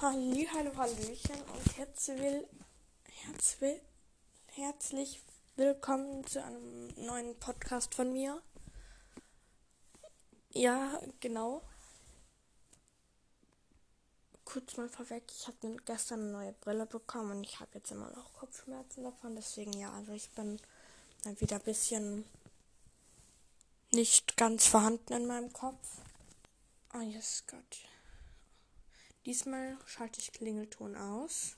Halli, hallo, hallöchen und herzlich, herzlich, herzlich willkommen zu einem neuen Podcast von mir. Ja, genau. Kurz mal vorweg, ich habe gestern eine neue Brille bekommen und ich habe jetzt immer noch Kopfschmerzen davon. Deswegen ja, also ich bin dann wieder ein bisschen nicht ganz vorhanden in meinem Kopf. Oh, yes, Gott. Diesmal schalte ich Klingelton aus.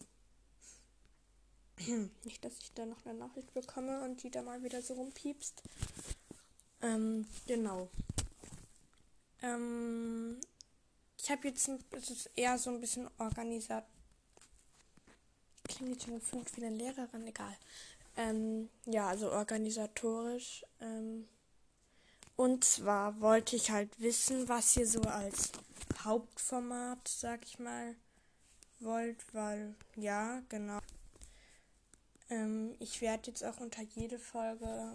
Nicht, dass ich da noch eine Nachricht bekomme und die da mal wieder so rumpiepst. Ähm, genau. Ähm, ich habe jetzt, ein, es ist eher so ein bisschen organisiert. Klingt schon fünf wie eine Lehrerin, egal. Ähm, ja, also organisatorisch. Ähm, und zwar wollte ich halt wissen, was ihr so als Hauptformat, sag ich mal, wollt, weil ja, genau. Ähm, ich werde jetzt auch unter jede Folge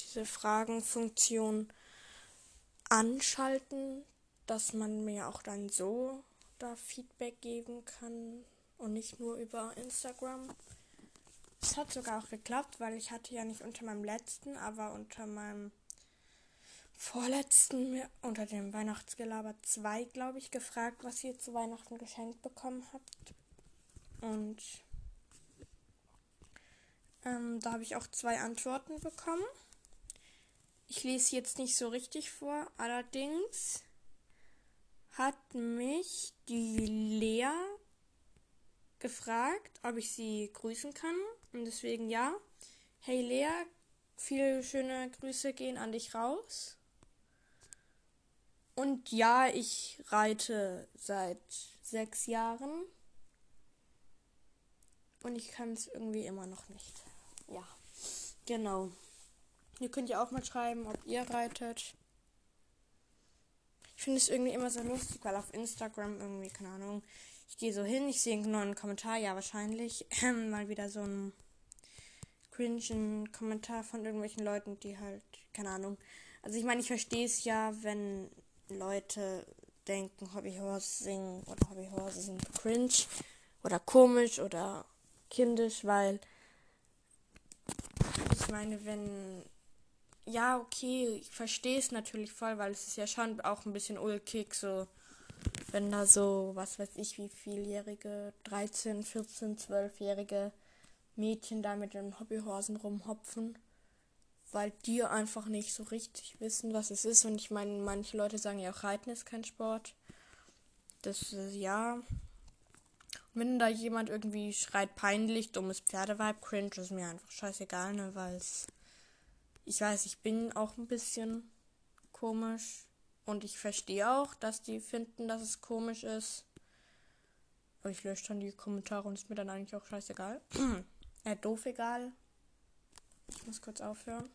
diese Fragenfunktion anschalten, dass man mir auch dann so da Feedback geben kann und nicht nur über Instagram. Es hat sogar auch geklappt, weil ich hatte ja nicht unter meinem letzten, aber unter meinem vorletzten unter dem Weihnachtsgelaber 2, glaube ich, gefragt, was ihr zu Weihnachten geschenkt bekommen habt. Und ähm, da habe ich auch zwei Antworten bekommen. Ich lese jetzt nicht so richtig vor, allerdings hat mich die Lea gefragt, ob ich sie grüßen kann. Und deswegen ja. Hey Lea, viele schöne Grüße gehen an dich raus. Und ja, ich reite seit sechs Jahren. Und ich kann es irgendwie immer noch nicht. Ja, genau. Ihr könnt ja auch mal schreiben, ob ihr reitet. Ich finde es irgendwie immer so lustig, weil auf Instagram irgendwie, keine Ahnung, ich gehe so hin, ich sehe einen neuen Kommentar, ja wahrscheinlich, mal wieder so ein cringen Kommentar von irgendwelchen Leuten, die halt, keine Ahnung. Also ich meine, ich verstehe es ja, wenn Leute denken, Hobbyhorse singen oder Hobbyhorse sind cringe oder komisch oder kindisch, weil ich meine, wenn ja, okay, ich verstehe es natürlich voll, weil es ist ja schon auch ein bisschen ulkig, so wenn da so, was weiß ich, wie vieljährige, 13, 14, 12-jährige Mädchen da mit den Hobbyhorsen rumhopfen weil die einfach nicht so richtig wissen, was es ist. Und ich meine, manche Leute sagen ja auch, Reiten ist kein Sport. Das ist ja. Und wenn da jemand irgendwie schreit peinlich, dummes Pferdeweib, cringe, ist mir einfach scheißegal, ne, weil es. Ich weiß, ich bin auch ein bisschen komisch. Und ich verstehe auch, dass die finden, dass es komisch ist. Aber ich lösche dann die Kommentare und ist mir dann eigentlich auch scheißegal. äh, doof egal. Ich muss kurz aufhören.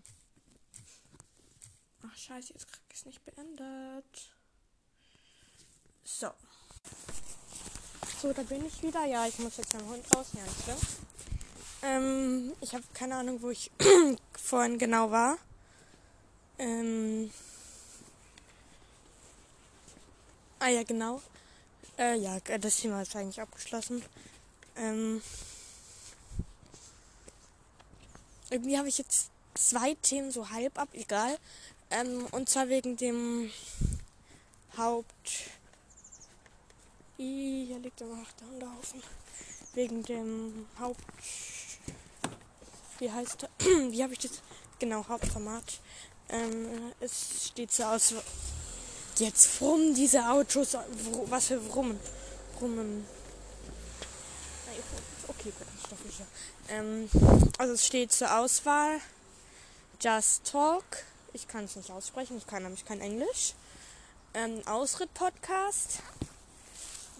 Ach scheiße, jetzt krieg ich es nicht beendet. So. So, da bin ich wieder. Ja, ich muss jetzt meinen Hund raus. Ja, nicht schlimm. Ähm, ich habe keine Ahnung, wo ich vorhin genau war. Ähm. Ah ja, genau. Äh, ja, das Thema ist eigentlich abgeschlossen. Ähm. Irgendwie habe ich jetzt zwei Themen so halb ab, egal. Ähm, und zwar wegen dem Haupt. Hier liegt der Hundehaufen. Wegen dem Haupt. Wie heißt der? Wie habe ich das? Genau, Hauptformat. Ähm, es steht so aus. Jetzt frummen diese Autos. Was für Brummen. Brummen. Okay, sicher. Ähm, also es steht zur Auswahl Just Talk. Ich kann es nicht aussprechen, ich kann nämlich kein Englisch. Ähm, Ausritt-Podcast.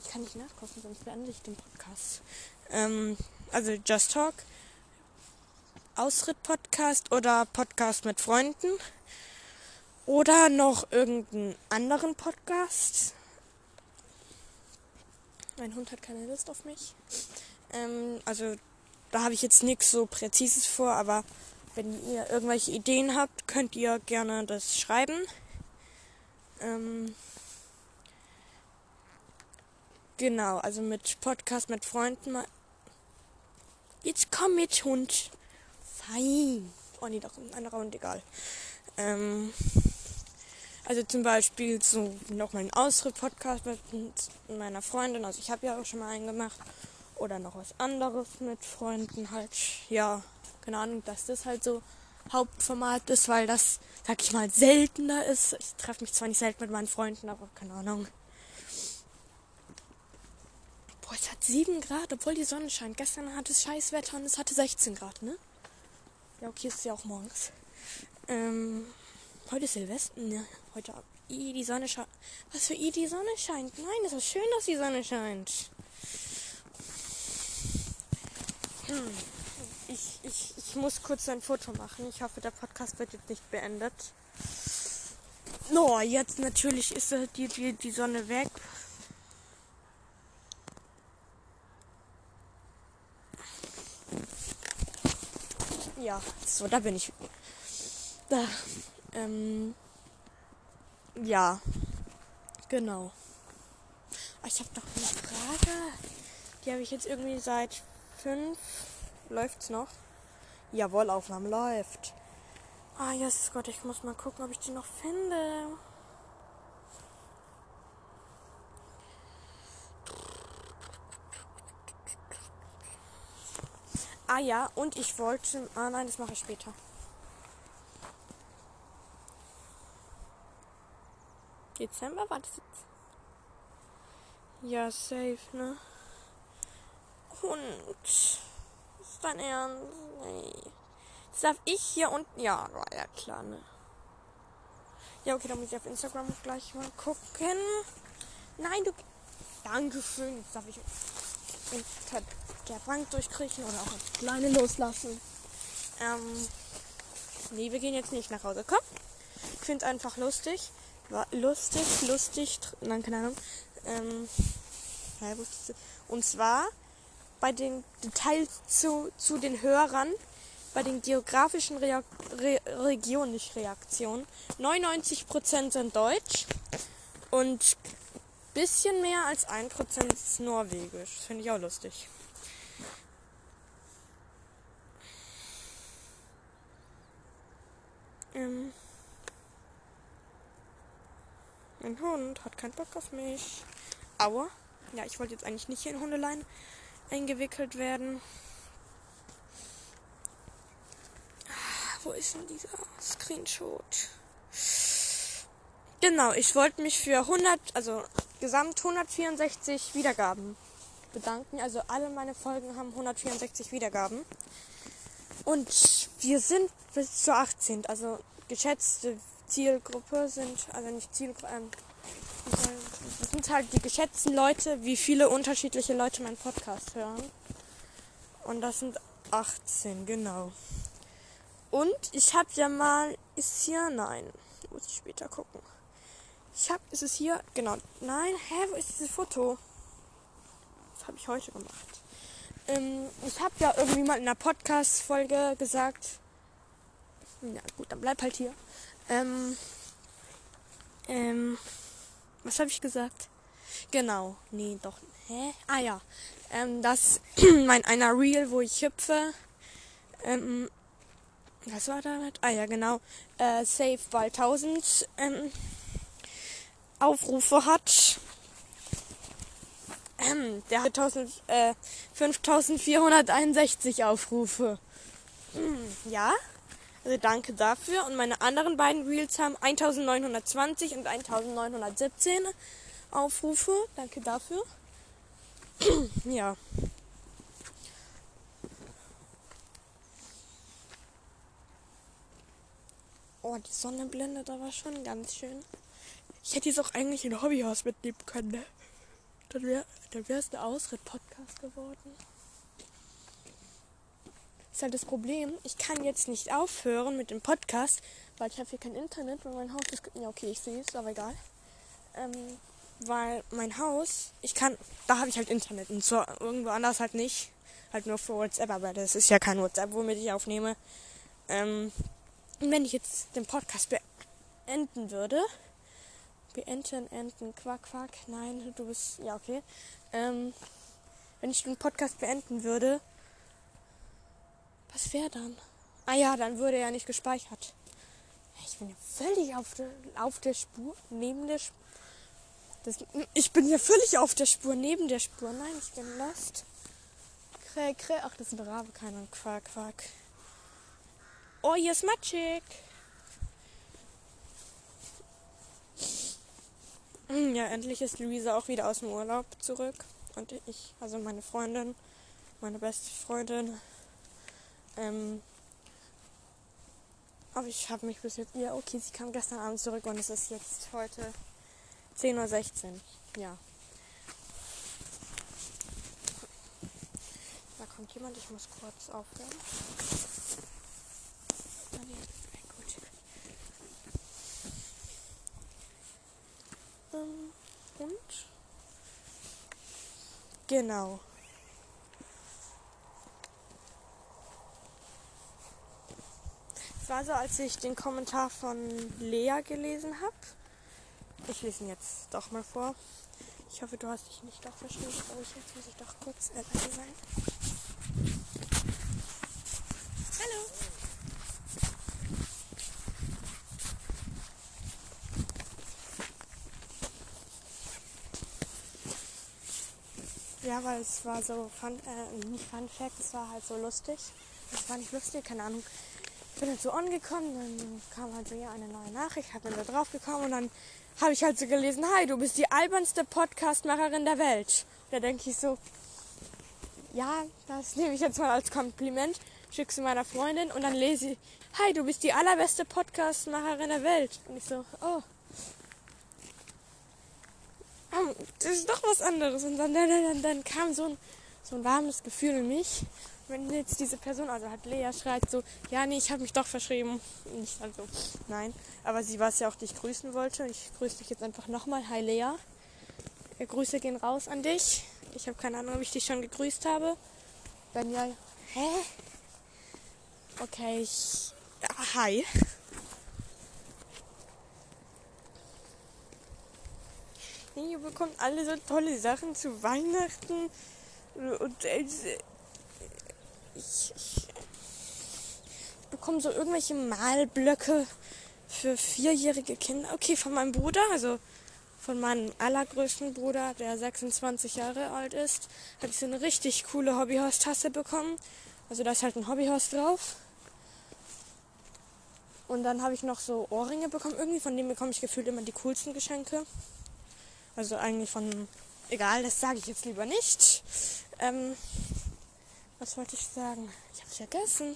Ich kann nicht nachkosten, sonst beende ich den Podcast. Ähm, also Just Talk. Ausritt-Podcast oder Podcast mit Freunden. Oder noch irgendeinen anderen Podcast. Mein Hund hat keine Lust auf mich. Ähm, also da habe ich jetzt nichts so Präzises vor, aber wenn ihr irgendwelche Ideen habt, könnt ihr gerne das schreiben. Ähm, Genau, also mit Podcast mit Freunden mal. Jetzt komm mit Hund. Fein. Oh nee, doch ein anderer egal. Ähm, also zum Beispiel so nochmal einen Ausritt-Podcast mit meiner Freundin. Also ich habe ja auch schon mal einen gemacht. Oder noch was anderes mit Freunden halt. Ja, keine Ahnung, dass das halt so Hauptformat ist, weil das, sag ich mal, seltener ist. Ich treffe mich zwar nicht selten mit meinen Freunden, aber keine Ahnung. Boah, es hat 7 Grad, obwohl die Sonne scheint. Gestern hatte es scheiß Wetter und es hatte 16 Grad, ne? Ja, okay, ist ja auch morgens. Ähm, heute ist Silvester, ne? Heute I, die Sonne scheint. Was für I, die Sonne scheint? Nein, es ist schön, dass die Sonne scheint. Ich, ich, ich muss kurz ein Foto machen. Ich hoffe, der Podcast wird jetzt nicht beendet. No, jetzt natürlich ist die, die, die Sonne weg. Ja, so, da bin ich. Da. Ähm. Ja. Genau. Ah, ich habe noch eine Frage. Die habe ich jetzt irgendwie seit fünf. Läuft's noch? Jawohl, Aufnahme läuft. Ah, Jesus Gott, ich muss mal gucken, ob ich die noch finde. Ah ja, und ich wollte. Ah nein, das mache ich später. Dezember war das jetzt? Ja, safe, ne? Und. Ist dein Ernst? Nee. Das darf ich hier unten. Ja, war ja klar, ne? Ja, okay, dann muss ich auf Instagram gleich mal gucken. Nein, du. Dankeschön. Jetzt darf ich unter der Bank durchkriechen oder auch als Kleine loslassen. Ähm. Nee, wir gehen jetzt nicht nach Hause. Komm. Ich finde es einfach lustig. Lustig, lustig. Nein, keine Ahnung. Ähm. Und zwar bei den Details zu, zu den Hörern, bei den geografischen Reak Re Regionen, nicht Reaktionen. 99% sind Deutsch und bisschen mehr als 1% ist Norwegisch. Finde ich auch lustig. Ähm mein Hund hat keinen Bock auf mich. Aua. Ja, ich wollte jetzt eigentlich nicht hier in Hundelein eingewickelt werden. Ah, wo ist denn dieser Screenshot? Genau, ich wollte mich für 100, also gesamt 164 Wiedergaben bedanken. Also alle meine Folgen haben 164 Wiedergaben. Und wir sind bis zu 18. Also geschätzte Zielgruppe sind, also nicht Zielgruppe, ähm, das sind halt die geschätzten Leute, wie viele unterschiedliche Leute meinen Podcast hören. Und das sind 18, genau. Und ich habe ja mal, ist hier, nein, muss ich später gucken. Ich habe, ist es hier, genau, nein, hä, wo ist dieses Foto? Das habe ich heute gemacht. Ähm, ich habe ja irgendwie mal in einer Podcast-Folge gesagt, ja gut, dann bleib halt hier. Ähm, ähm, was habe ich gesagt? Genau. Nee, doch. Hä? Ah ja. Ähm, das mein einer Reel, wo ich hüpfe. Ähm, was war damit? Ah ja, genau. Äh, Save bald 1000 ähm, Aufrufe hat. Ähm, der hat 1000, äh, 5461 Aufrufe. Hm, ja? Also danke dafür. Und meine anderen beiden Reels haben 1920 und 1917 Aufrufe. Danke dafür. ja. Oh, die Sonne blendet aber schon ganz schön. Ich hätte jetzt auch eigentlich ein Hobbyhaus mitnehmen können, ne? Dann wäre dann wär's der Ausritt-Podcast geworden ist halt das Problem, ich kann jetzt nicht aufhören mit dem Podcast, weil ich habe hier kein Internet, weil mein Haus ist. Ja, okay, ich sehe es, aber egal. Ähm, weil mein Haus, ich kann, da habe ich halt Internet und so irgendwo anders halt nicht. Halt nur für WhatsApp, aber das ist ja kein WhatsApp, womit ich aufnehme. Ähm, und wenn ich jetzt den Podcast beenden würde, beenden, enden, quack, quack, nein, du bist, ja, okay. ähm, wenn ich den Podcast beenden würde, was wäre dann? Ah ja, dann würde er nicht gespeichert. Ich bin ja völlig auf der, auf der Spur, neben der Spur. Das, ich bin ja völlig auf der Spur, neben der Spur. Nein, ich bin lost. Krä, krä. Ach, das ist ein Rabe, keiner. Quack, quack. Oh, hier ist matschig. Hm, ja, endlich ist Luisa auch wieder aus dem Urlaub zurück. Und ich, also meine Freundin, meine beste Freundin. Ähm, aber ich habe mich bis jetzt. Ja, okay, sie kam gestern Abend zurück und es ist jetzt heute 10.16 Uhr. Ja. Da kommt jemand, ich muss kurz aufhören. Ähm, und? Genau. Es war so, als ich den Kommentar von Lea gelesen habe. Ich lese ihn jetzt doch mal vor. Ich hoffe, du hast dich nicht doch verstanden. Aber jetzt muss ich doch kurz leise sein. Hallo. Ja, weil es war so, fun, äh, nicht Fun Fact, es war halt so lustig. Es war nicht lustig, keine Ahnung. Bin halt so angekommen, dann kam halt so ja eine neue Nachricht, hab dann da drauf gekommen und dann habe ich halt so gelesen, hi, du bist die albernste Podcastmacherin der Welt. Da denke ich so, ja, das nehme ich jetzt mal als Kompliment, schickst du meiner Freundin und dann lese ich, hi, du bist die allerbeste Podcastmacherin der Welt. Und ich so, oh, das ist doch was anderes. Und dann, dann, dann, dann kam so ein, so ein warmes Gefühl in mich. Wenn jetzt diese Person, also hat Lea schreit so, ja, nee, ich habe mich doch verschrieben. Nicht also, nein. Aber sie war es ja auch, die ich grüßen wollte. Ich grüße dich jetzt einfach nochmal. Hi Lea. Grüße gehen raus an dich. Ich habe keine Ahnung, ob ich dich schon gegrüßt habe. Dann ja. Hä? Okay, ich. Ja, hi. ihr bekommt alle so tolle Sachen zu Weihnachten. Und äh, ich, ich, bekomme so irgendwelche Malblöcke für vierjährige Kinder. Okay, von meinem Bruder, also von meinem allergrößten Bruder, der 26 Jahre alt ist, habe ich so eine richtig coole Hobbyhorse-Tasse bekommen. Also da ist halt ein Hobbyhorse drauf. Und dann habe ich noch so Ohrringe bekommen. Irgendwie von denen bekomme ich gefühlt immer die coolsten Geschenke. Also eigentlich von. Egal, das sage ich jetzt lieber nicht. Ähm, was wollte ich sagen? Ich habe es vergessen.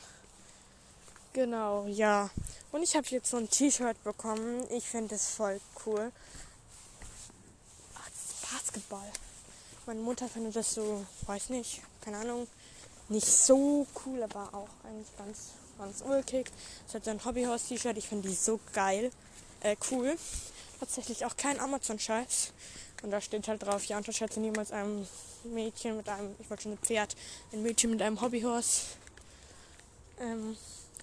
Genau, ja. Und ich habe jetzt so ein T-Shirt bekommen. Ich finde es voll cool. Ach, Basketball. Meine Mutter findet das so, weiß nicht, keine Ahnung, nicht so cool, aber auch eigentlich ganz, ganz ulkig. Es hat so ein Hobbyhaus-T-Shirt. Ich finde die so geil. Äh, cool tatsächlich auch kein Amazon-Scheiß. Und da steht halt drauf, ja, unterschätze niemals ein Mädchen mit einem, ich wollte schon ein Pferd, ein Mädchen mit einem Hobbyhorse. Ähm,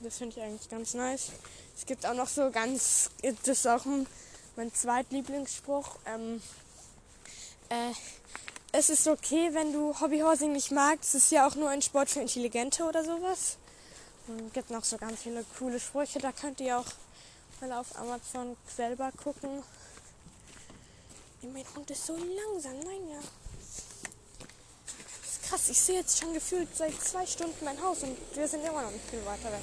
das finde ich eigentlich ganz nice. Es gibt auch noch so ganz, das ist auch ein, mein zweitlieblingsspruch. Ähm, äh, es ist okay, wenn du Hobbyhorsing nicht magst. Es ist ja auch nur ein Sport für Intelligente oder sowas. Und es gibt noch so ganz viele coole Sprüche. Da könnt ihr auch mal auf Amazon selber gucken. Mein Hund ist so langsam. Nein, ja. Das ist krass. Ich sehe jetzt schon gefühlt seit zwei Stunden mein Haus und wir sind immer noch nicht viel weiter weg.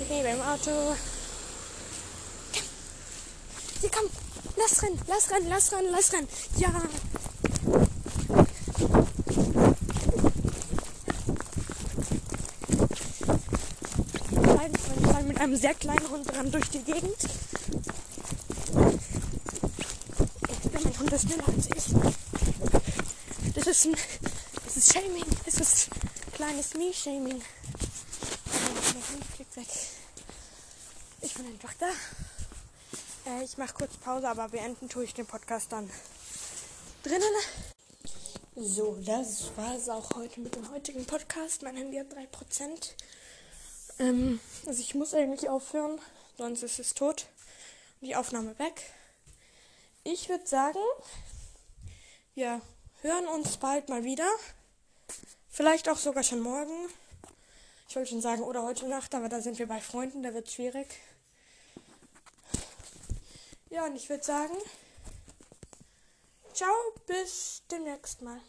Ich lebe im Auto. Hier, komm. Lass rennen, lass rennen, lass rennen, lass rennen. Ja. mit einem sehr kleinen Hund dran durch die Gegend. Hund ist schneller als ich. Das ist ein. Das ist Shaming. Das ist kleines Me-Shaming. Ich bin einfach da. Äh, ich mache kurz Pause, aber beenden tue ich den Podcast dann drinnen. So, das war es auch heute mit dem heutigen Podcast. Mein Handy hat 3%. Ähm, also ich muss eigentlich aufhören, sonst ist es tot. Die Aufnahme weg. Ich würde sagen, wir hören uns bald mal wieder. Vielleicht auch sogar schon morgen. Ich wollte schon sagen, oder heute Nacht, aber da sind wir bei Freunden, da wird es schwierig. Ja, und ich würde sagen, ciao, bis demnächst mal.